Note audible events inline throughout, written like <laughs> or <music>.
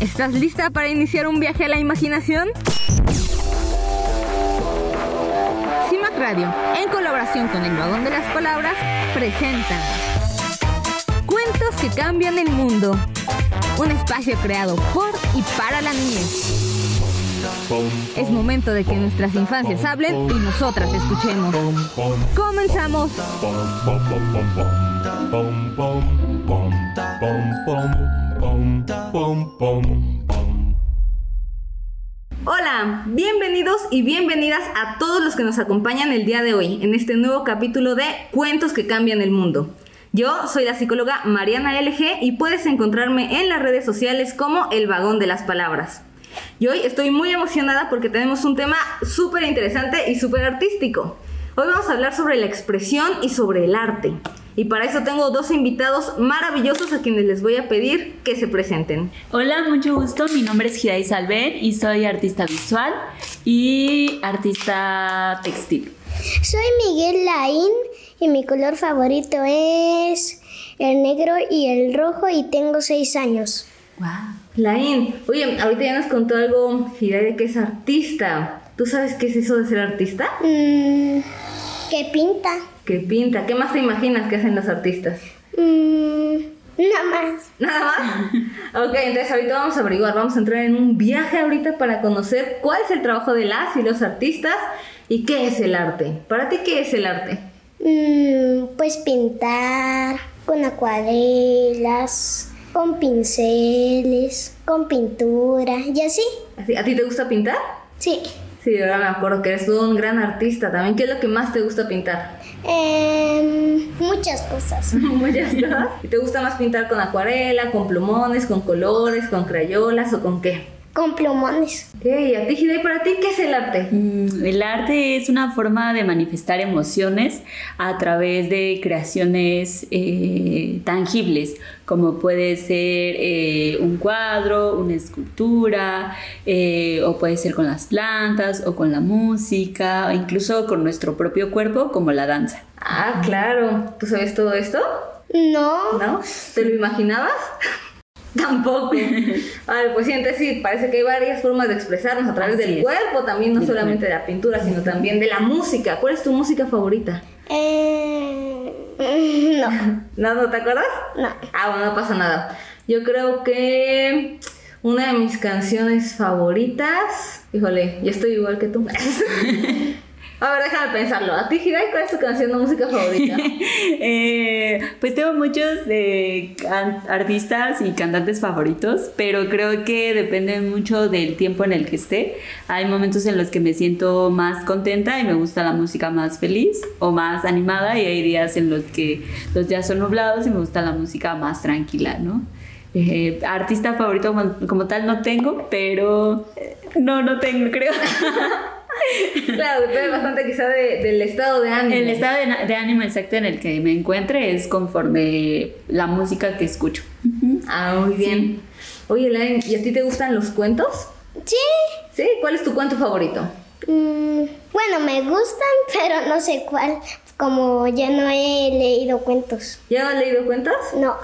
¿Estás lista para iniciar un viaje a la imaginación? CIMAC Radio, en colaboración con el Vagón de las Palabras, presentan Cuentos que cambian el mundo. Un espacio creado por y para la niñez. Es momento de que nuestras infancias hablen y nosotras escuchemos. Comenzamos. Hola, bienvenidos y bienvenidas a todos los que nos acompañan el día de hoy en este nuevo capítulo de Cuentos que cambian el mundo. Yo soy la psicóloga Mariana LG y puedes encontrarme en las redes sociales como El Vagón de las Palabras. Y hoy estoy muy emocionada porque tenemos un tema súper interesante y súper artístico. Hoy vamos a hablar sobre la expresión y sobre el arte. Y para eso tengo dos invitados maravillosos a quienes les voy a pedir que se presenten. Hola, mucho gusto. Mi nombre es Giday Salver y soy artista visual y artista textil. Soy Miguel Laín y mi color favorito es el negro y el rojo y tengo seis años. Wow. Laín, oye, ahorita ya nos contó algo Giday de que es artista. ¿Tú sabes qué es eso de ser artista? Mm, ¿Qué pinta? ¿Qué pinta? ¿Qué más te imaginas que hacen los artistas? Mm, nada más. ¿Nada más? <laughs> ok, entonces ahorita vamos a averiguar, vamos a entrar en un viaje ahorita para conocer cuál es el trabajo de las y los artistas y qué es el arte. Para ti, ¿qué es el arte? Mm, pues pintar con acuarelas, con pinceles, con pintura y. ¿Así- ¿A ti te gusta pintar? Sí. Sí, ahora me acuerdo que eres un gran artista también. ¿Qué es lo que más te gusta pintar? Em, muchas cosas. <laughs> Muchas cosas. ¿Y te gusta más pintar con acuarela, con plumones, con colores, con crayolas o con qué? Con plumones. Ok, ¿y a ti, Hidey, para ti qué es el arte? Mm, El arte es una forma de manifestar emociones a través de creaciones eh, tangibles, como puede ser eh, un cuadro, una escultura, eh, o puede ser con las plantas, o con la música, o incluso con nuestro propio cuerpo, como la danza. Ah, claro. ¿Tú sabes todo esto? No. ¿No? ¿Te lo imaginabas? Tampoco. <laughs> Vale, pues sí, entonces sí, parece que hay varias formas de expresarnos a través Así del es. cuerpo, también no solamente de la pintura, sino también de la música. ¿Cuál es tu música favorita? Eh, no. <laughs> ¿No, no te acuerdas? No. Ah, bueno, no pasa nada. Yo creo que una de mis canciones favoritas. Híjole, yo estoy igual que tú. <laughs> A ver, déjame pensarlo. ¿A ti, Hirai, cuál es tu canción de música favorita? Eh, pues tengo muchos eh, artistas y cantantes favoritos, pero creo que depende mucho del tiempo en el que esté. Hay momentos en los que me siento más contenta y me gusta la música más feliz o más animada y hay días en los que los días son nublados y me gusta la música más tranquila, ¿no? Eh, artista favorito como, como tal no tengo, pero eh, no, no tengo, creo. <laughs> <laughs> claro, depende bastante quizá de- del estado de ánimo. El estado de ánimo exacto en el que me encuentre es conforme la música que escucho. Ah, muy bien. Oye, Elaine, ¿y a ti te gustan los cuentos? Sí. ¿Sí? ¿Cuál es tu cuento favorito? Mm, bueno, me gustan, <laughs> pero no sé cuál. Como ya no he leído cuentos. ¿Ya no has leído cuentos? No.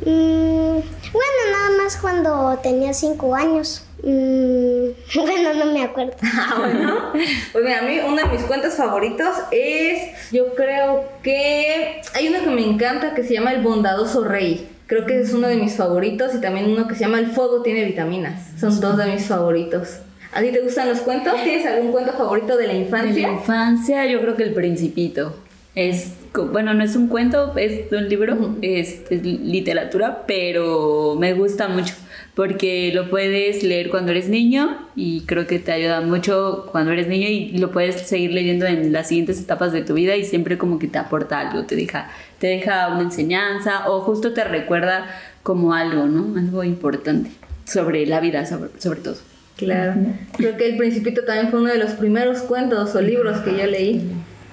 Mm, bueno, nada más cuando tenía cinco años. Mm, <laughs> bueno, no me acuerdo. <laughs> Ah, bueno. Pues mira, a mí uno de mis cuentos favoritos es, yo creo que hay uno que me encanta que se llama El bondadoso rey. Creo que es uno de mis favoritos y también uno que se llama El fuego tiene vitaminas. Son dos de mis favoritos. ¿A ti te gustan los cuentos? ¿Tienes algún cuento favorito de la De la infancia? infancia, yo creo que El Principito. Es, bueno, no es un cuento, es un libro, es literatura, pero me gusta mucho porque lo puedes leer cuando eres niño y creo que te ayuda mucho cuando eres niño y lo puedes seguir leyendo en las siguientes etapas de tu vida y siempre como que te aporta algo, te deja, te deja una enseñanza o justo te recuerda como algo, ¿no? Algo importante sobre la vida, sobre, sobre todo. Claro. Creo que El Principito también fue uno de los primeros cuentos o libros que yo leí.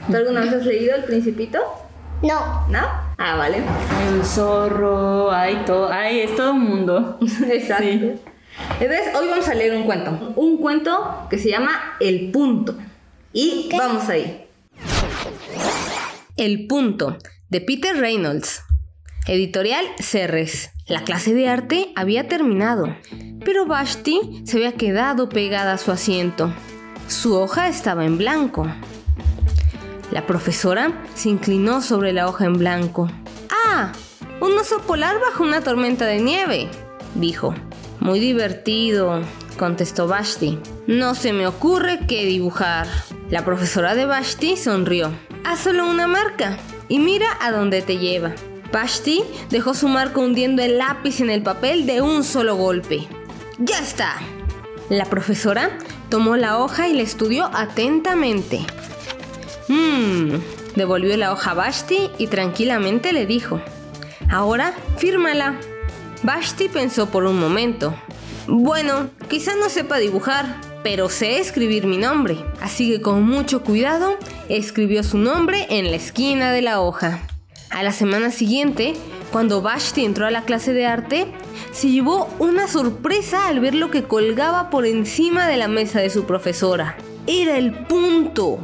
¿Tú alguna vez has leído El Principito? No. ¿No? Ah, vale. Hay un zorro, hay todo, hay, es todo un mundo. <laughs> Exacto. Sí. Entonces, hoy vamos a leer un cuento. Un cuento que se llama El Punto. Y ¿Qué? vamos ahí. El Punto, de Peter Reynolds. Editorial Cerres. La clase de arte había terminado, pero Vashti se había quedado pegada a su asiento. Su hoja estaba en blanco. La profesora se inclinó sobre la hoja en blanco. ¡Ah! Un oso polar bajo una tormenta de nieve, dijo. Muy divertido, contestó Vashti. No se me ocurre qué dibujar. La profesora de Vashti sonrió. Haz solo una marca y mira a dónde te lleva. Vashti dejó su marca hundiendo el lápiz en el papel de un solo golpe. ¡Ya está! La profesora tomó la hoja y la estudió atentamente. Mmm, devolvió la hoja a Vashti y tranquilamente le dijo, ahora fírmala. Vashti pensó por un momento. Bueno, quizá no sepa dibujar, pero sé escribir mi nombre, así que con mucho cuidado escribió su nombre en la esquina de la hoja. A la semana siguiente, cuando Vashti entró a la clase de arte, se llevó una sorpresa al ver lo que colgaba por encima de la mesa de su profesora. Era el punto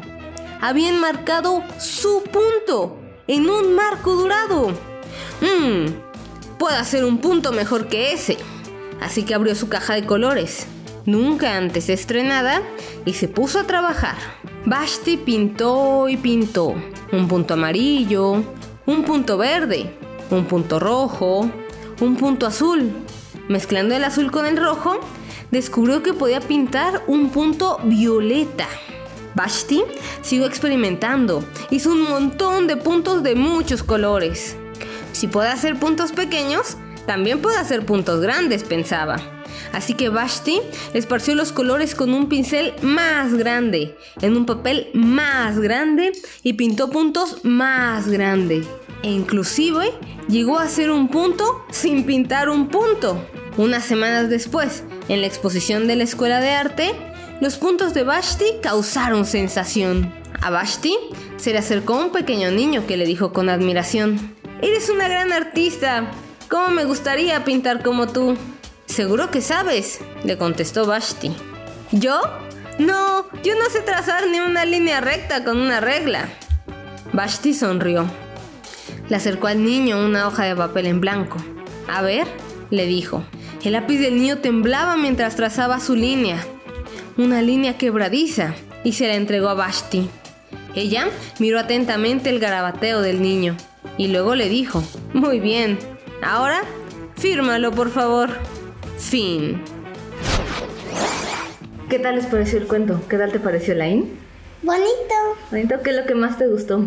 habían marcado su punto en un marco dorado. Mmm, hacer un punto mejor que ese. Así que abrió su caja de colores, nunca antes estrenada, y se puso a trabajar. Basti pintó y pintó. Un punto amarillo, un punto verde, un punto rojo, un punto azul. Mezclando el azul con el rojo, descubrió que podía pintar un punto violeta. Bashti siguió experimentando. Hizo un montón de puntos de muchos colores. Si puede hacer puntos pequeños, también puede hacer puntos grandes, pensaba. Así que Bashti esparció los colores con un pincel más grande, en un papel más grande y pintó puntos más grandes. E inclusive llegó a hacer un punto sin pintar un punto. Unas semanas después, en la exposición de la Escuela de Arte, los puntos de Vashti causaron sensación. A Vashti se le acercó un pequeño niño que le dijo con admiración, Eres una gran artista. ¿Cómo me gustaría pintar como tú? Seguro que sabes, le contestó Vashti. ¿Yo? No, yo no sé trazar ni una línea recta con una regla. Vashti sonrió. Le acercó al niño una hoja de papel en blanco. A ver, le dijo. El lápiz del niño temblaba mientras trazaba su línea una línea quebradiza y se la entregó a Vashti. Ella miró atentamente el garabateo del niño y luego le dijo, muy bien, ahora fírmalo por favor. Fin. ¿Qué tal les pareció el cuento? ¿Qué tal te pareció, Lain? Bonito. Bonito, ¿qué es lo que más te gustó?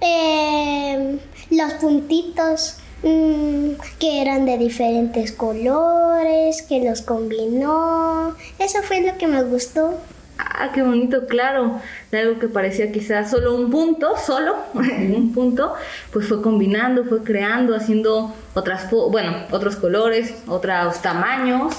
Eh, los puntitos. Mm, que eran de diferentes colores, que los combinó. Eso fue lo que me gustó. Ah, qué bonito, claro. De algo que parecía quizás solo un punto, solo <laughs> un punto, pues fue combinando, fue creando, haciendo otras, bueno, otros colores, otros tamaños.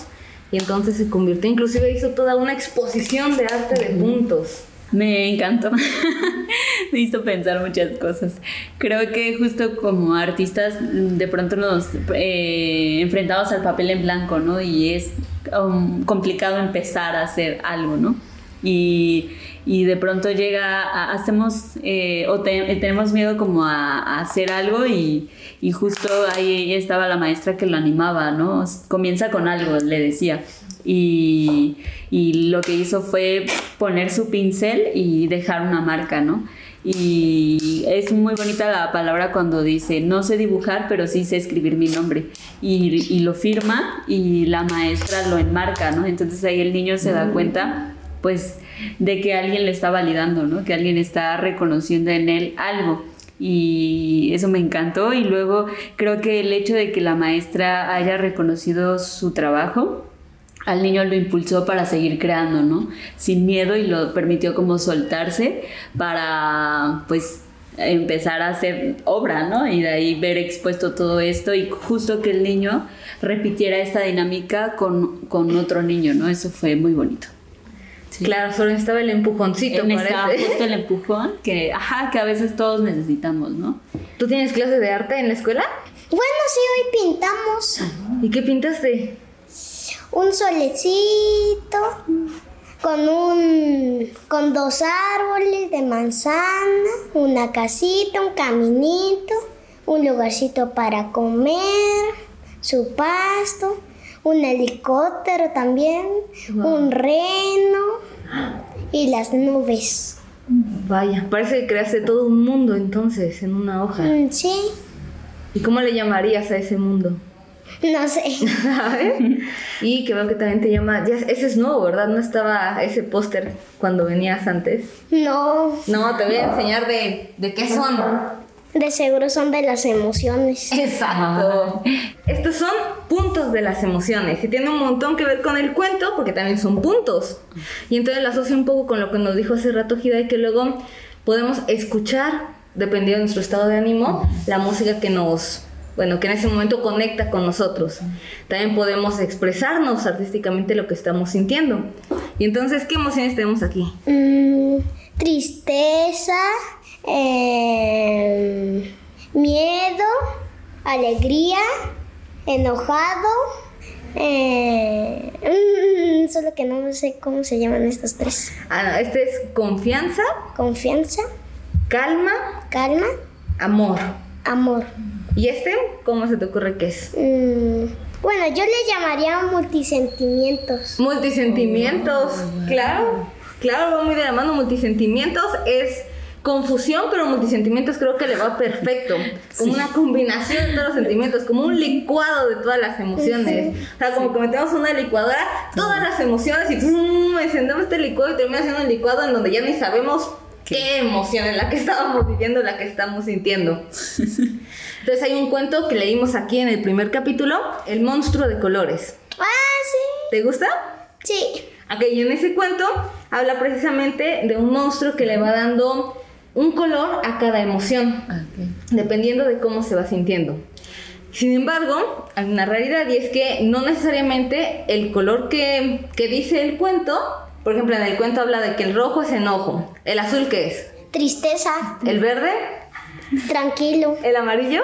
Y entonces se convirtió, inclusive hizo toda una exposición de arte de puntos. Me encantó. <laughs> Me hizo pensar muchas cosas. Creo que justo como artistas de pronto nos eh, enfrentamos al papel en blanco, ¿no? Y es um, complicado empezar a hacer algo, ¿no? Y, y de pronto llega, hacemos eh, o tenemos miedo como a, hacer algo y, y, justo ahí estaba la maestra que lo animaba, ¿no? Comienza con algo, le decía. Y, y lo que hizo fue poner su pincel y dejar una marca, ¿no? Y es muy bonita la palabra cuando dice, no sé dibujar, pero sí sé escribir mi nombre. Y, y, lo firma y la maestra lo enmarca, ¿no? Entonces ahí el niño se da mm. cuenta, pues, de que alguien le está validando, ¿no? Que alguien está reconociendo en él algo. Y eso me encantó. Y luego creo que el hecho de que la maestra haya reconocido su trabajo, al niño lo impulsó para seguir creando, ¿no? Sin miedo y lo permitió como soltarse para, pues, empezar a hacer obra, ¿no? Y de ahí ver expuesto todo esto y justo que el niño repitiera esta dinámica con, con otro niño, ¿no? Eso fue muy bonito. Claro, solo estaba el empujoncito. Estaba justo el empujón que, ajá, que a veces todos necesitamos, ¿no? ¿Tú tienes clase de arte en la escuela? Bueno, sí, hoy pintamos. ¿Y qué pintaste? Un solecito con un con dos árboles de manzana, una casita, un caminito, un lugarcito para comer, su pasto, un helicóptero también, un reno y las nubes. Vaya, parece que creaste todo un mundo entonces en una hoja. Mm, Sí, ¿Y cómo le llamarías a ese mundo? <laughs> no sé. <laughs> ¿Sabes? Y que veo que también te llama. Ya, ese es nuevo, ¿verdad? No estaba ese póster cuando venías antes. No, No, te voy a enseñar de, de qué son. de seguro son de las emociones. Exacto. Estos son puntos de las emociones y tiene un montón que ver con el cuento porque también son puntos. Y entonces lo asocio un poco con lo que nos dijo hace rato Hidai que luego podemos escuchar, dependiendo de nuestro estado de ánimo, la música que nos, bueno, que en ese momento conecta con nosotros. También podemos expresarnos artísticamente lo que estamos sintiendo. Y entonces, ¿qué emociones tenemos aquí? Mm, tristeza, eh, miedo, alegría, enojado. eh, mm, <laughs> solo que no sé cómo se llaman estos tres. Ah, este es confianza, Confianza, calma, calma, amor. amor. ¿Y este? ¿Cómo se te ocurre que es? Mm, bueno, yo le llamaría multisentimientos. Multisentimientos, claro, claro, va muy de la mano. Multisentimientos es confusión, pero multisentimientos creo que le va perfecto. Como una combinación de todos los sentimientos, como un licuado de todas las emociones. O sea, como que metemos una licuadora, todas las emociones y ¡pum! encendemos este licuado y termina siendo un licuado en donde ya ni sabemos qué emoción es la que estábamos viviendo, la que estamos sintiendo. <laughs> Entonces hay un cuento que leímos aquí en el primer capítulo, El monstruo de colores. Ah, ¿Te gusta? sí. Sí. Ok, y en ese cuento habla precisamente de un monstruo que le va dando un color a cada emoción, dependiendo de cómo se va sintiendo. Sin embargo, hay una realidad y es que no necesariamente el color que, que dice el cuento, por ejemplo, en el cuento habla de que el rojo es enojo, el azul qué es, Tristeza, el verde, tranquilo, el amarillo,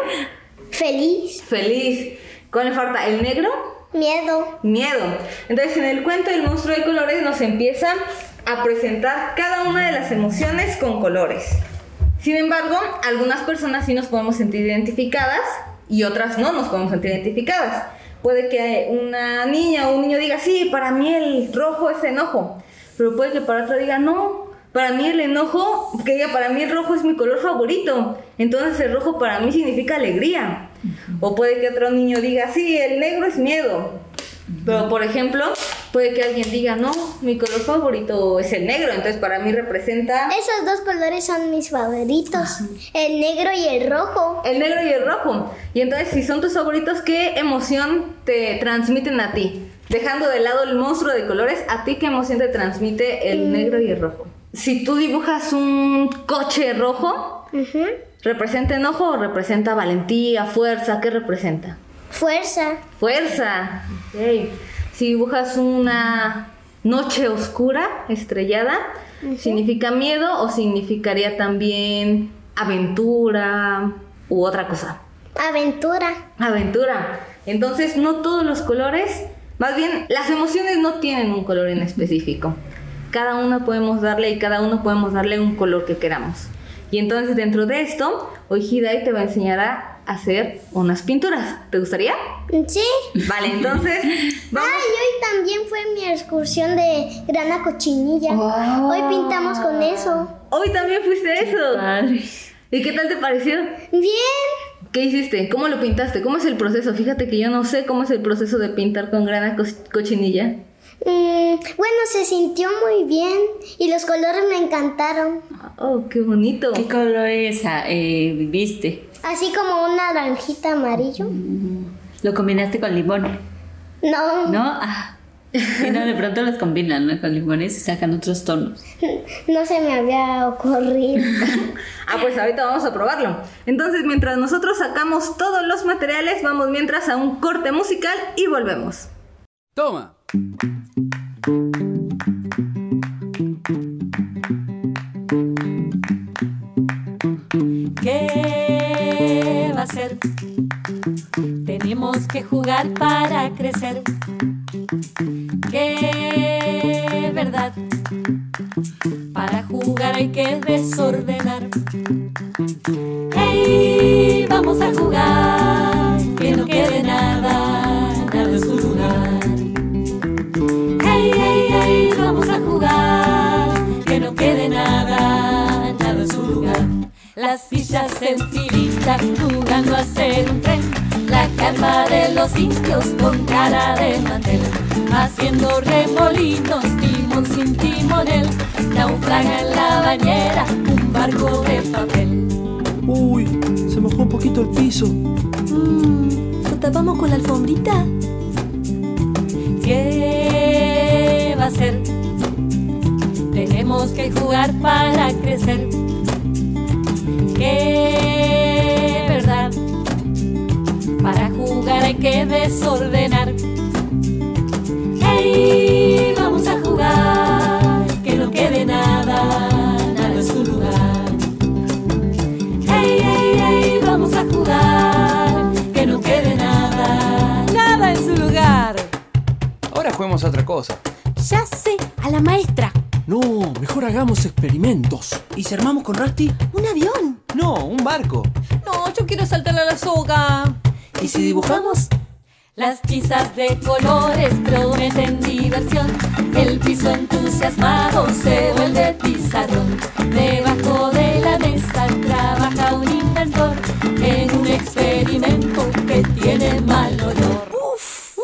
feliz, feliz, ¿cuál le falta? El negro, miedo. miedo. Entonces, en el cuento El monstruo de colores nos empieza a presentar cada una de las emociones con colores. Sin embargo, algunas personas sí nos podemos sentir identificadas y otras no nos podemos sentir identificadas. Puede que una niña o un niño diga, sí, para mí el rojo es enojo, pero puede que para otro diga, no, para mí el enojo, que diga, para mí el rojo es mi color favorito, entonces el rojo para mí significa alegría. O puede que otro niño diga, sí, el negro es miedo. Pero, por ejemplo, puede que alguien diga, no, mi color favorito es el negro, entonces para mí representa Esos dos colores son mis favoritos, el negro y el rojo. el negro y el rojo. Y entonces, si son tus favoritos, ¿qué emoción te transmiten a ti? Dejando de lado el monstruo de colores, ¿a ti qué emoción te transmite el negro y el rojo? Si tú dibujas un coche rojo. ¿representa enojo o representa valentía, fuerza? ¿Qué representa? Fuerza, Fuerza. Si dibujas una noche oscura, estrellada, ¿significa miedo o significaría también aventura u otra cosa? aventura. Aventura. Entonces, no todos los colores, más bien, las emociones no tienen un color en específico. Cada una podemos darle y cada uno podemos darle un color que queramos. Y entonces, dentro de esto, hoy Hidai te va a enseñar a hacer unas pinturas. ¿Te gustaría? Sí. Vale, entonces, <laughs> vamos. Ay, hoy también fue mi excursión de grana cochinilla. Hoy pintamos con eso. Hoy también fuiste a eso. Padre. ¿Y qué tal te pareció? Bien. ¿Qué hiciste? ¿Cómo lo pintaste? ¿Cómo es el proceso? Fíjate que yo no sé cómo es el proceso de pintar con grana co- cochinilla. Mm, bueno, se sintió muy bien y los colores me encantaron. Oh, qué bonito. ¿Qué colores ah, eh, viste? Así como un naranjita amarillo. ¿Lo combinaste con limón? No, ¿No? Ah. Y no, de pronto los combinan ¿no? con limones y sacan otros tonos. no se me había ocurrido. <laughs> Ah, pues ahorita vamos a probarlo. Entonces, mientras nosotros sacamos todos los materiales, vamos mientras a un corte musical y volvemos. Toma. Tenemos que jugar para crecer. Los indios con cara de mantel, haciendo remolinos, timón sin timonel. Naufraga en la bañera un barco de papel. Uy, se mojó un poquito el piso. Mm, ¿Lo tapamos con la alfombrita? ¿Qué va a ser? Tenemos que jugar para crecer. ¿Qué Hay que desordenar. ¡Hey! Vamos a jugar, que no quede nada, nada en su lugar. ¡Hey, hey, hey! Vamos a jugar, que no quede nada, nada en su lugar. Ahora juguemos a otra cosa. Ya sé, a la maestra. No, mejor hagamos experimentos. ¿Y si armamos con Rusty? Un avión. No, un barco. No, yo quiero saltar a la soga. ¿Y si dibujamos? Las tizas de colores prometen diversión. El piso entusiasmado se vuelve pizarrón. Debajo de la mesa trabaja un inventor en un experimento que tiene mal olor. Uf,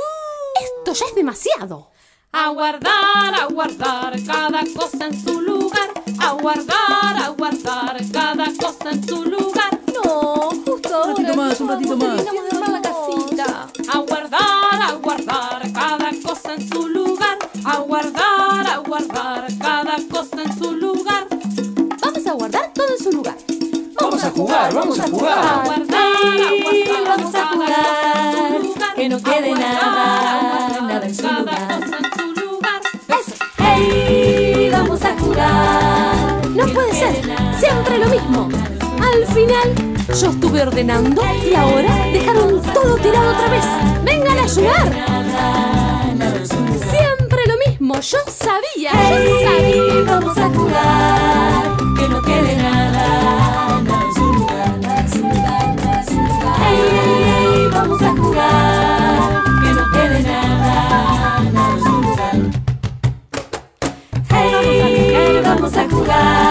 esto ya es demasiado. A guardar, a guardar cada cosa en su lugar. A guardar, a guardar cada cosa en su lugar. No, Un ratito más, un ratito más. terminamos de armar la casita. A guardar, a guardar cada cosa en su lugar. A guardar, a guardar cada cosa en su lugar. Vamos a guardar todo en su lugar. Vamos a jugar, vamos a A jugar. guardar, a guardar vamos a jugar, que no A quede nada, a nada en su cada lugar. cosa en su lugar. ¡Hey! Vamos a jugar. No puede ser. Siempre lo mismo. Al final, yo estuve ordenando y ahora dejaron todo tirado otra vez. ¡Vengan a ayudar! Siempre lo mismo. Yo sabía, yo sabía. vamos a jugar, que no quede nada, vamos a jugar, que no quede nada. Hey, vamos a jugar,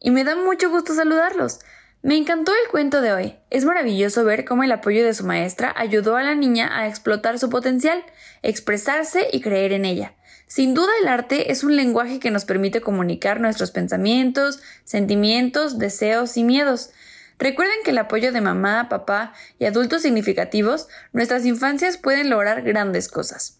y me da mucho gusto saludarlos. Me encantó el cuento de hoy. Es maravilloso ver cómo el apoyo de su maestra ayudó a la niña a explotar su potencial, expresarse y creer en ella. Sin duda el arte es un lenguaje que nos permite comunicar nuestros pensamientos, sentimientos, deseos y miedos. Recuerden que el apoyo de mamá, papá y adultos significativos, nuestras infancias pueden lograr grandes cosas.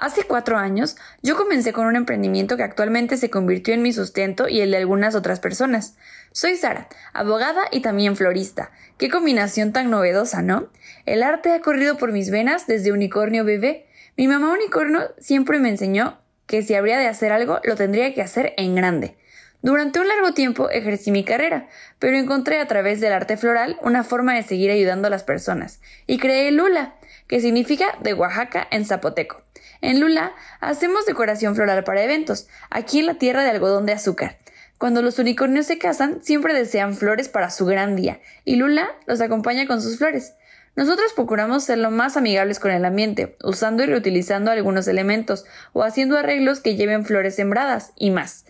Hace cuatro años, yo comencé con un emprendimiento que actualmente se convirtió en mi sustento y el de algunas otras personas. Soy Sara, abogada y también florista. Qué combinación tan novedosa, ¿no? El arte ha corrido por mis venas desde unicornio bebé. Mi mamá unicornio siempre me enseñó que si habría de hacer algo, lo tendría que hacer en grande. Durante un largo tiempo ejercí mi carrera, pero encontré a través del arte floral una forma de seguir ayudando a las personas, y creé Lula, que significa de Oaxaca en zapoteco. En Lula hacemos decoración floral para eventos, aquí en la tierra de algodón de azúcar. Cuando los unicornios se casan, siempre desean flores para su gran día, y Lula los acompaña con sus flores. Nosotros procuramos ser lo más amigables con el ambiente, usando y reutilizando algunos elementos, o haciendo arreglos que lleven flores sembradas, y más.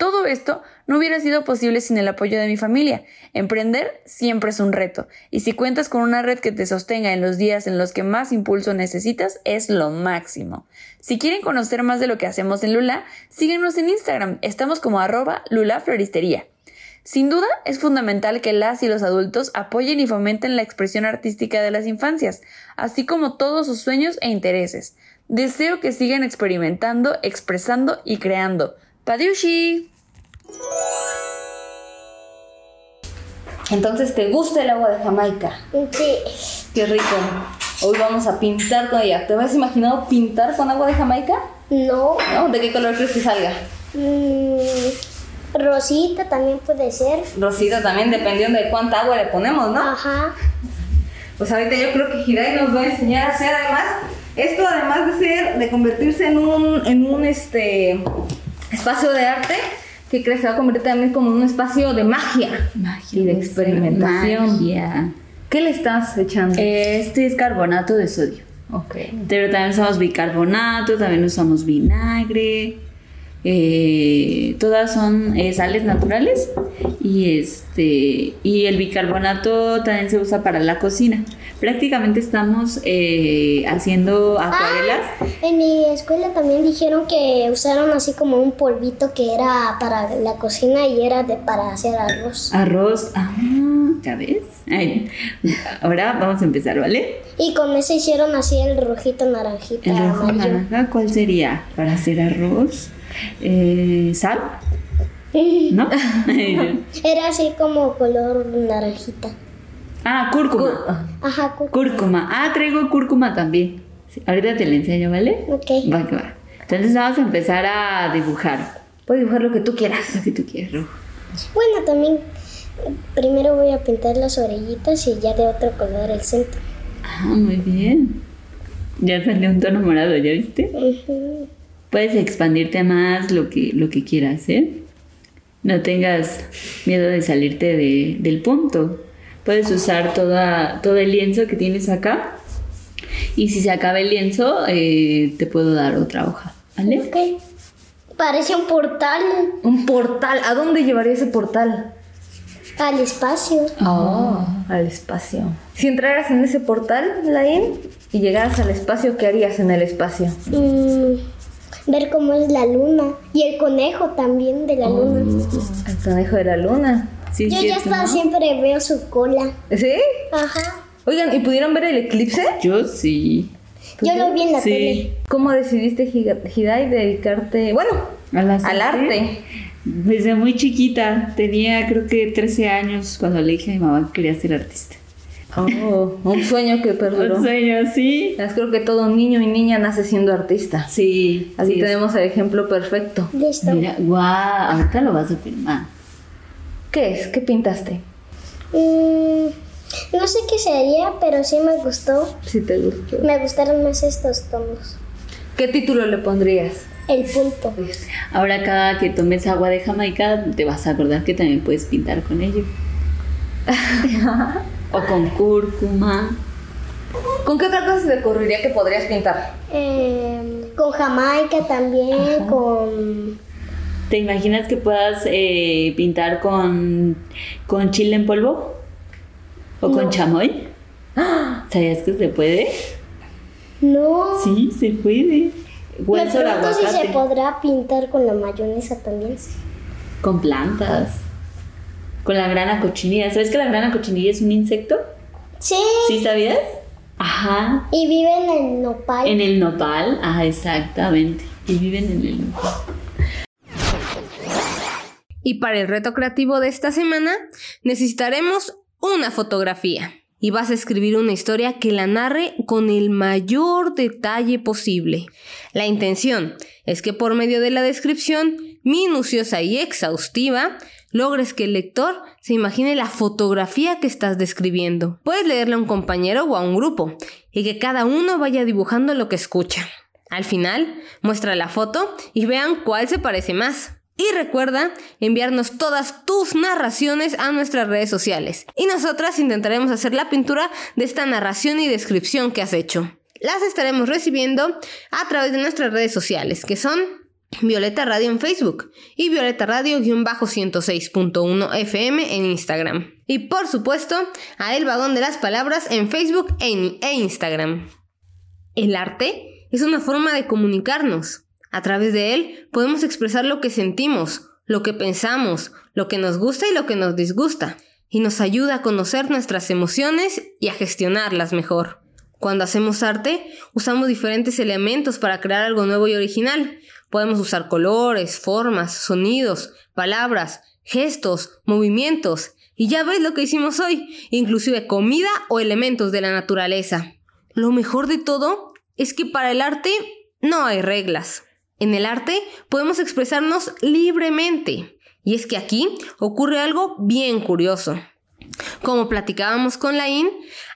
Todo esto no hubiera sido posible sin el apoyo de mi familia. Emprender siempre es un reto, y si cuentas con una red que te sostenga en los días en los que más impulso necesitas, es lo máximo. Si quieren conocer más de lo que hacemos en Lula, síguenos en Instagram, estamos como arroba Lula Floristería. Sin duda, es fundamental que las y los adultos apoyen y fomenten la expresión artística de las infancias, así como todos sus sueños e intereses. Deseo que sigan experimentando, expresando y creando. ¡Padiushi! Entonces, ¿te gusta el agua de Jamaica? Sí. Qué rico. Hoy vamos a pintar con ella. ¿Te habías imaginado pintar con agua de Jamaica? No. ¿No? ¿De qué color crees que salga? Mm, rosita también puede ser. Rosita también, dependiendo de cuánta agua le ponemos, ¿no? Ajá. Pues ahorita yo creo que Hirai nos va a enseñar a hacer además, esto además de ser, de convertirse en un, en un este espacio de arte, que va a convertir también como un espacio de magia, Magia. y de experimentación. Magia. ¿Qué le estás echando? Este es carbonato de sodio. ok. Pero también usamos bicarbonato, también usamos vinagre. eh, todas son eh, sales naturales y este y el bicarbonato también se usa para la cocina. Prácticamente estamos eh, haciendo acuarelas. En mi escuela también dijeron que usaron así como un polvito que era para la cocina y era de para hacer arroz. Arroz, ah, ya ves. Ay, ahora vamos a empezar, ¿vale? Y con eso hicieron así el rojito naranjita El rojo amarillo. naranja, ¿cuál sería? Para hacer arroz, Eh, sal, ¿no? <laughs> Era así como color naranjita. Ah, cúrcuma. Ajá, cu- Cúrcuma. Ah, traigo cúrcuma también. Sí, ahorita te la enseño, ¿vale? ok. Va que va. Entonces vamos a empezar a dibujar. Puedes dibujar lo que tú quieras. Lo que tú quieras. Bueno, también primero voy a pintar las orillitas y ya de otro color el centro. Ah, muy bien. Ya salió un tono morado, ¿ya viste? Ujú. Puedes expandirte más lo que, lo que quieras, ¿eh? No tengas miedo de salirte de- del punto. Puedes usar toda, todo el lienzo que tienes acá. Y si se acaba el lienzo, eh, te puedo dar otra hoja, ¿vale? Ok. Parece un portal Un portal. ¿A dónde llevaría ese portal? al espacio. Oh, al espacio. Si entraras en ese portal, Lain, y llegaras al espacio, ¿qué harías en el espacio? Mm, ver cómo es la luna. Y el conejo también de la luna. El conejo de la luna. Sí, Yo ya hasta ¿no? siempre veo su cola. ¿Sí? Ajá. Oigan, ¿y pudieron ver el eclipse? Yo sí. Yo lo vi en la Sí. tele. ¿Cómo decidiste, Hidai, dedicarte, bueno, ¿A las al arte? Desde muy chiquita, tenía creo que 13 años cuando le dije a mi mamá que quería ser artista. Oh, un sueño que perduró. Un sueño, sí. Es creo que todo niño y niña nace siendo artista. Sí. Así sí, tenemos el ejemplo perfecto. Listo. Mira, guau, ahorita lo vas a filmar. ¿Qué es? ¿Qué pintaste? Mm, no sé qué sería, pero sí me gustó. Si te gustó. Me gustaron más estos tonos. ¿Qué título le pondrías? El punto. Ahora cada que tomes agua de Jamaica te vas a acordar que también puedes pintar con ello. <laughs> o con cúrcuma. ¿Con qué otra cosa se te ocurriría que podrías pintar? Eh, con Jamaica también, con... ¿Te imaginas que puedas eh, pintar con, con chile en polvo? ¿O con chamoy? ¿Sabías que se puede? No. Sí, se puede. O Me el sol pregunto si se aguacate. podrá pintar con la mayonesa también. Con plantas. Con la grana cochinilla. ¿Sabes que la grana cochinilla es un insecto? Sí. ¿Sí sabías? Ajá. Y vive en el nopal. En el nopal. Ajá, exactamente. Y viven en el nopal. Y para el reto creativo de esta semana necesitaremos una fotografía. Y vas a escribir una historia que la narre con el mayor detalle posible. La intención es que por medio de la descripción minuciosa y exhaustiva, logres que el lector se imagine la fotografía que estás describiendo. Puedes leerla a un compañero o a un grupo y que cada uno vaya dibujando lo que escucha. Al final, muestra la foto y vean cuál se parece más. Y recuerda enviarnos todas tus narraciones a nuestras redes sociales. Y nosotras intentaremos hacer la pintura de esta narración y descripción que has hecho. Las estaremos recibiendo a través de nuestras redes sociales, que son Violeta Radio en Facebook y Violeta Radio-106.1 FM en Instagram. Y por supuesto, a El Vagón de las Palabras en Facebook e e Instagram. El arte es una forma de comunicarnos. A través de él podemos expresar lo que sentimos, lo que pensamos, lo que nos gusta y lo que nos disgusta, y nos ayuda a conocer nuestras emociones y a gestionarlas mejor. Cuando hacemos arte, usamos diferentes elementos para crear algo nuevo y original. Podemos usar colores, formas, sonidos, palabras, gestos, movimientos, y ya ves lo que hicimos hoy, inclusive comida o elementos de la naturaleza. Lo mejor de todo es que para el arte no hay reglas. En el arte podemos expresarnos libremente. Y es que aquí ocurre algo bien curioso. Como platicábamos con Laín,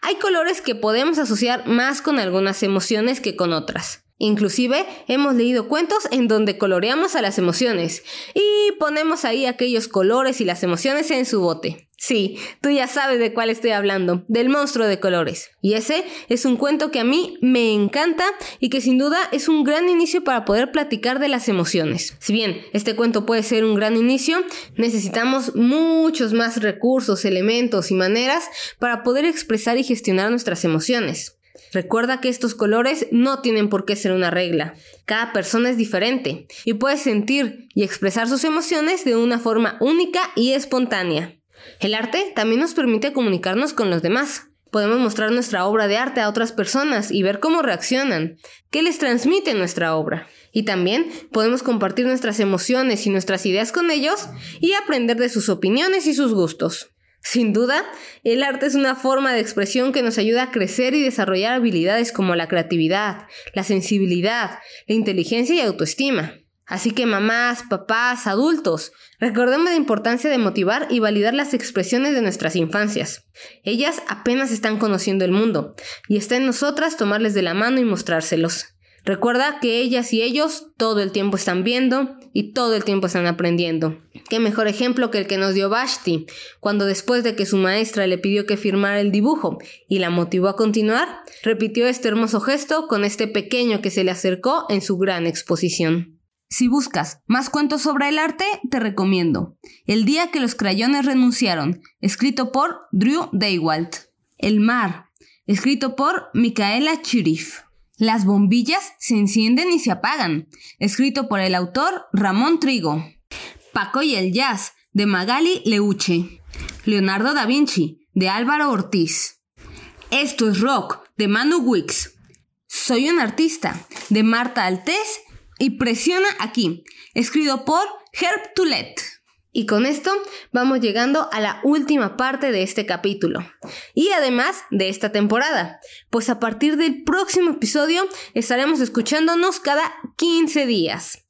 hay colores que podemos asociar más con algunas emociones que con otras. Inclusive hemos leído cuentos en donde coloreamos a las emociones y ponemos ahí aquellos colores y las emociones en su bote. Sí, tú ya sabes de cuál estoy hablando, del monstruo de colores. Y ese es un cuento que a mí me encanta y que sin duda es un gran inicio para poder platicar de las emociones. Si bien este cuento puede ser un gran inicio, necesitamos muchos más recursos, elementos y maneras para poder expresar y gestionar nuestras emociones. Recuerda que estos colores no tienen por qué ser una regla. Cada persona es diferente y puede sentir y expresar sus emociones de una forma única y espontánea. El arte también nos permite comunicarnos con los demás. Podemos mostrar nuestra obra de arte a otras personas y ver cómo reaccionan, qué les transmite nuestra obra. Y también podemos compartir nuestras emociones y nuestras ideas con ellos y aprender de sus opiniones y sus gustos. Sin duda, el arte es una forma de expresión que nos ayuda a crecer y desarrollar habilidades como la creatividad, la sensibilidad, la inteligencia y autoestima. Así que mamás, papás, adultos, recordemos la importancia de motivar y validar las expresiones de nuestras infancias. Ellas apenas están conociendo el mundo, y está en nosotras tomarles de la mano y mostrárselos. Recuerda que ellas y ellos todo el tiempo están viendo y todo el tiempo están aprendiendo. Qué mejor ejemplo que el que nos dio Vashti, cuando después de que su maestra le pidió que firmara el dibujo y la motivó a continuar, repitió este hermoso gesto con este pequeño que se le acercó en su gran exposición. Si buscas más cuentos sobre el arte, te recomiendo El día que los crayones renunciaron, escrito por Drew Daywalt. El mar, escrito por Micaela Chirif. Las bombillas se encienden y se apagan, escrito por el autor Ramón Trigo. Paco y el jazz, de Magali Leuche. Leonardo da Vinci, de Álvaro Ortiz. Esto es rock, de Manu Wicks. Soy un artista, de Marta Altés y Presiona aquí, escrito por Herb Toulet. Y con esto vamos llegando a la última parte de este capítulo. Y además de esta temporada. Pues a partir del próximo episodio estaremos escuchándonos cada 15 días.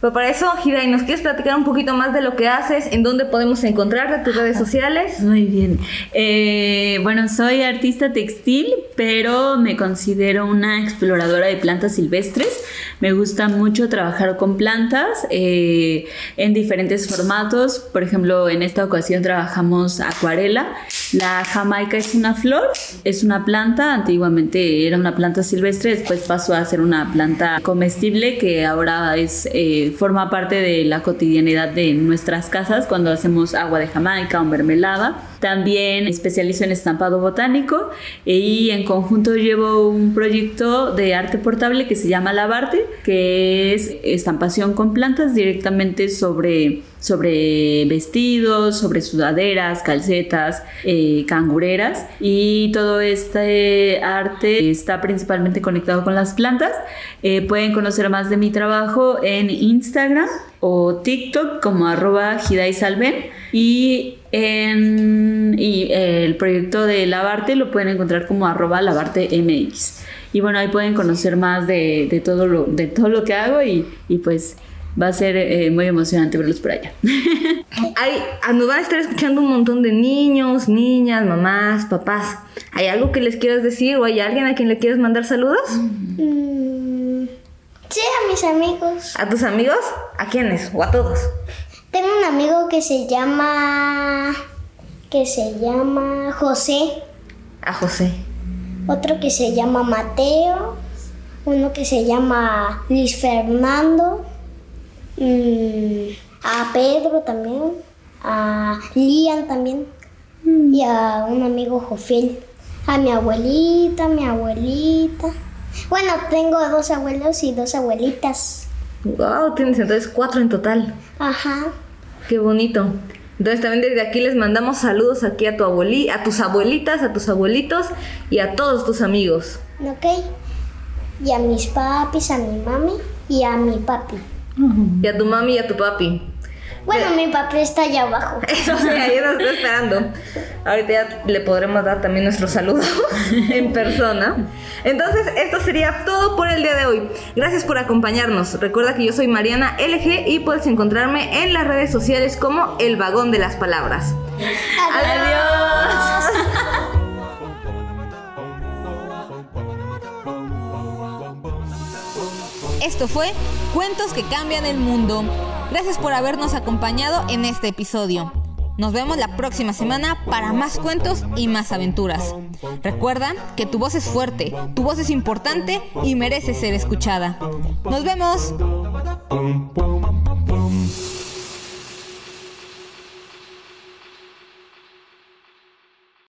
Pero para eso, Hirai, ¿nos quieres platicar un poquito más de lo que haces? ¿En dónde podemos encontrarte? ¿Tus redes sociales? Muy bien. Eh, bueno, soy artista textil, pero me considero una exploradora de plantas silvestres. Me gusta mucho trabajar con plantas eh, en diferentes formatos. Por ejemplo, en esta ocasión trabajamos acuarela. La jamaica es una flor, es una planta. Antiguamente era una planta silvestre, después pasó a ser una planta comestible que ahora es... Eh, forma parte de la cotidianidad de nuestras casas cuando hacemos agua de Jamaica o mermelada. También especializo en estampado botánico y en conjunto llevo un proyecto de arte portable que se llama Lavarte, que es estampación con plantas directamente sobre sobre vestidos, sobre sudaderas, calcetas, eh, cangureras y todo este arte está principalmente conectado con las plantas. Eh, pueden conocer más de mi trabajo en Instagram o TikTok como arroba y en y el proyecto de Lavarte lo pueden encontrar como arroba Lavarte MX. Y bueno, ahí pueden conocer más de, todo, lo, de todo lo que hago y, y pues va a ser eh, muy emocionante verlos por allá. <laughs> Hay, ah, nos van a estar escuchando un montón de niños, niñas, mamás, papás. ¿Hay algo que les quieras decir o hay alguien a quien le quieres mandar saludos? Mm, sí, a mis amigos. ¿A tus amigos? ¿A quiénes? ¿O a todos? Tengo un amigo que se llama... que se llama José. A José. Otro que se llama Mateo. Uno que se llama Luis Fernando Mm, a Pedro también, a Lian también mm. y a un amigo Jofiel, a mi abuelita, mi abuelita. Bueno, tengo dos abuelos y dos abuelitas. Wow, tienes entonces cuatro en total. Ajá. Qué bonito. Entonces también desde aquí les mandamos saludos aquí a tu abueli, a tus abuelitas, a tus abuelitos y a todos tus amigos. Ok. Y a mis papis, a mi mami y a mi papi. Y a tu mami y a tu papi. Bueno, mi papi está allá abajo. <laughs> Eso sí, ahí nos está esperando. Ahorita ya le podremos dar también nuestros saludos <laughs> en persona. Entonces, esto sería todo por el día de hoy. Gracias por acompañarnos. Recuerda que yo soy Mariana LG y puedes encontrarme en las redes sociales como El Vagón de las Palabras. Adiós. Esto fue Cuentos que cambian el mundo. Gracias por habernos acompañado en este episodio. Nos vemos la próxima semana para más cuentos y más aventuras. Recuerda que tu voz es fuerte, tu voz es importante y merece ser escuchada. Nos vemos.